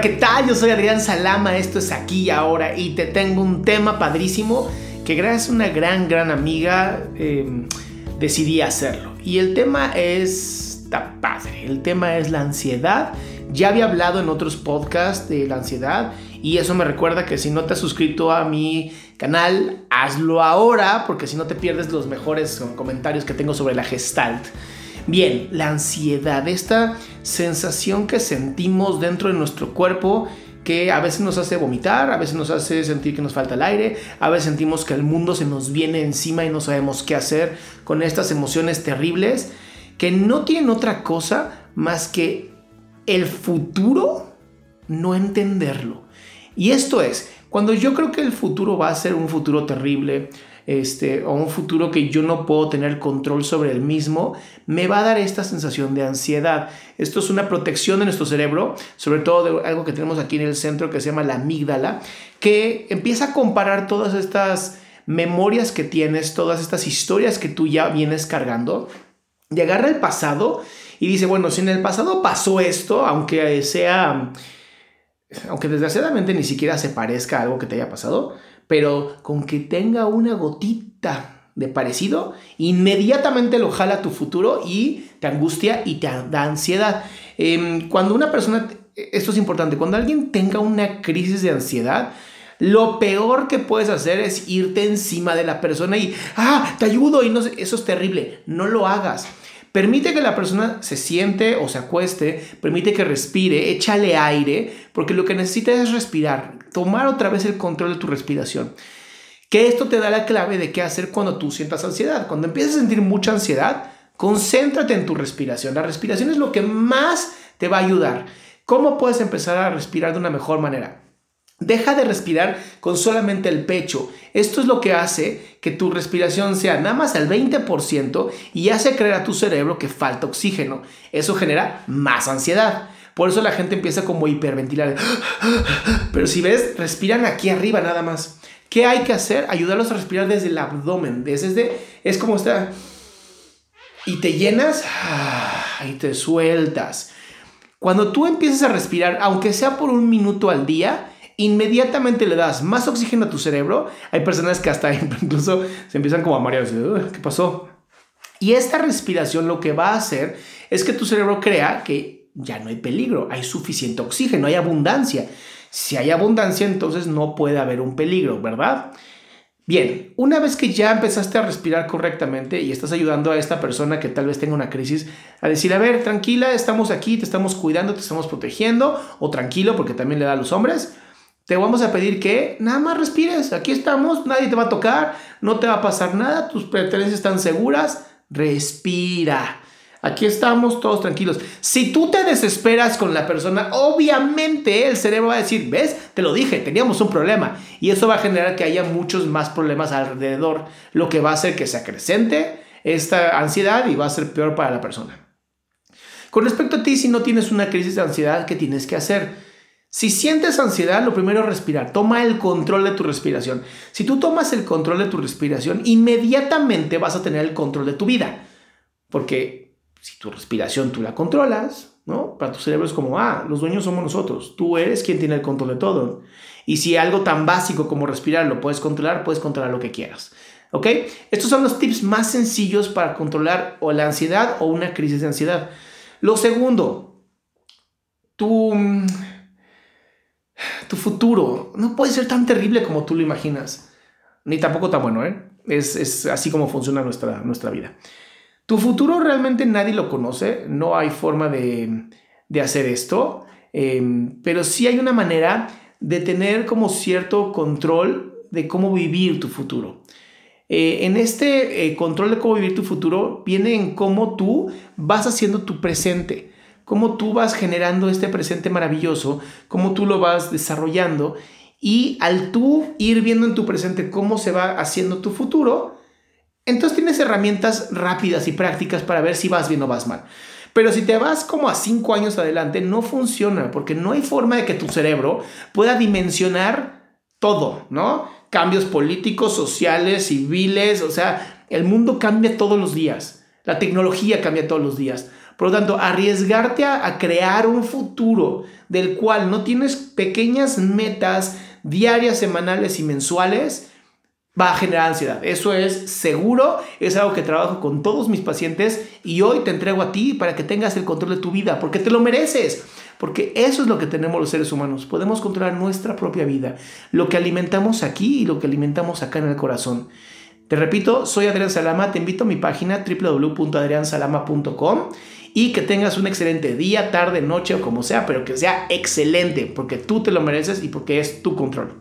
¿Qué tal? Yo soy Adrián Salama, esto es aquí y ahora y te tengo un tema padrísimo que gracias a una gran, gran amiga em, decidí hacerlo. Y el tema es, está padre, el tema es la ansiedad. Ya había hablado en otros podcasts de la ansiedad y eso me recuerda que si no te has suscrito a mi canal, hazlo ahora porque si no te pierdes los mejores comentarios que tengo sobre la gestalt. Bien, la ansiedad, esta sensación que sentimos dentro de nuestro cuerpo que a veces nos hace vomitar, a veces nos hace sentir que nos falta el aire, a veces sentimos que el mundo se nos viene encima y no sabemos qué hacer con estas emociones terribles que no tienen otra cosa más que el futuro no entenderlo. Y esto es, cuando yo creo que el futuro va a ser un futuro terrible, este, o un futuro que yo no puedo tener control sobre el mismo, me va a dar esta sensación de ansiedad. Esto es una protección de nuestro cerebro, sobre todo de algo que tenemos aquí en el centro que se llama la amígdala, que empieza a comparar todas estas memorias que tienes, todas estas historias que tú ya vienes cargando, y agarra el pasado y dice, bueno, si en el pasado pasó esto, aunque sea, aunque desgraciadamente ni siquiera se parezca a algo que te haya pasado, pero con que tenga una gotita de parecido, inmediatamente lo jala tu futuro y te angustia y te da ansiedad. Em, cuando una persona, esto es importante, cuando alguien tenga una crisis de ansiedad, lo peor que puedes hacer es irte encima de la persona y, ah, te ayudo y no sé, eso es terrible, no lo hagas. Permite que la persona se siente o se acueste, permite que respire, échale aire, porque lo que necesita es respirar, tomar otra vez el control de tu respiración. Que esto te da la clave de qué hacer cuando tú sientas ansiedad. Cuando empiezas a sentir mucha ansiedad, concéntrate en tu respiración. La respiración es lo que más te va a ayudar. ¿Cómo puedes empezar a respirar de una mejor manera? Deja de respirar con solamente el pecho. Esto es lo que hace que tu respiración sea nada más al 20% y hace creer a tu cerebro que falta oxígeno. Eso genera más ansiedad. Por eso la gente empieza como a hiperventilar. Pero si ves, respiran aquí arriba nada más. ¿Qué hay que hacer? Ayudarlos a respirar desde el abdomen. Desde, es como está. Y te llenas y te sueltas. Cuando tú empiezas a respirar, aunque sea por un minuto al día, inmediatamente le das más oxígeno a tu cerebro. Hay personas que hasta incluso se empiezan como a marear. ¿Qué pasó? Y esta respiración lo que va a hacer es que tu cerebro crea que ya no hay peligro, hay suficiente oxígeno, hay abundancia. Si hay abundancia, entonces no puede haber un peligro, ¿verdad? Bien, una vez que ya empezaste a respirar correctamente y estás ayudando a esta persona que tal vez tenga una crisis a decir, a ver, tranquila, estamos aquí, te estamos cuidando, te estamos protegiendo, o tranquilo, porque también le da a los hombres, te vamos a pedir que nada más respires. Aquí estamos, nadie te va a tocar, no te va a pasar nada, tus pertenencias están seguras. Respira. Aquí estamos todos tranquilos. Si tú te desesperas con la persona, obviamente el cerebro va a decir, ves, te lo dije, teníamos un problema. Y eso va a generar que haya muchos más problemas alrededor, lo que va a hacer que se acrecente esta ansiedad y va a ser peor para la persona. Con respecto a ti, si no tienes una crisis de ansiedad, ¿qué tienes que hacer? Si sientes ansiedad, lo primero es respirar. Toma el control de tu respiración. Si tú tomas el control de tu respiración, inmediatamente vas a tener el control de tu vida. Porque si tu respiración tú la controlas, ¿no? Para tu cerebro es como, ah, los dueños somos nosotros. Tú eres quien tiene el control de todo. Y si algo tan básico como respirar lo puedes controlar, puedes controlar lo que quieras. ¿Ok? Estos son los tips más sencillos para controlar o la ansiedad o una crisis de ansiedad. Lo segundo, tú tu futuro no puede ser tan terrible como tú lo imaginas, ni tampoco tan bueno, ¿eh? Es, así como funciona nuestra, nuestra vida. Tu futuro realmente nadie lo conoce, no hay forma de, hacer esto, em, pero sí hay una manera de tener como cierto control de cómo vivir tu futuro. Eh, en este eh, control de cómo vivir tu futuro viene en cómo tú vas haciendo tu presente cómo tú vas generando este presente maravilloso, cómo tú lo vas desarrollando y al tú ir viendo en tu presente cómo se va haciendo tu futuro, entonces tienes herramientas rápidas y prácticas para ver si vas bien o vas mal. Pero si te vas como a cinco años adelante, no funciona porque no hay forma de que tu cerebro pueda dimensionar todo, ¿no? Cambios políticos, sociales, civiles, o sea, el mundo cambia todos los días, la tecnología cambia todos los días. Por lo tanto, arriesgarte a, crear un futuro del cual no tienes pequeñas metas diarias, semanales y mensuales, va a generar ansiedad. Eso es seguro, es algo que trabajo con todos mis pacientes y hoy te entrego a ti para que tengas el control de tu vida, porque te lo mereces. Porque eso es lo que tenemos los seres humanos. Podemos controlar nuestra propia vida. Lo que alimentamos aquí y lo que alimentamos acá en el corazón. Te repito, soy Adrián Salama. Te invito a mi página www.adriansalama.com y que tengas un excelente día, tarde, noche o como sea, pero que sea excelente porque tú te lo mereces y porque es tu control.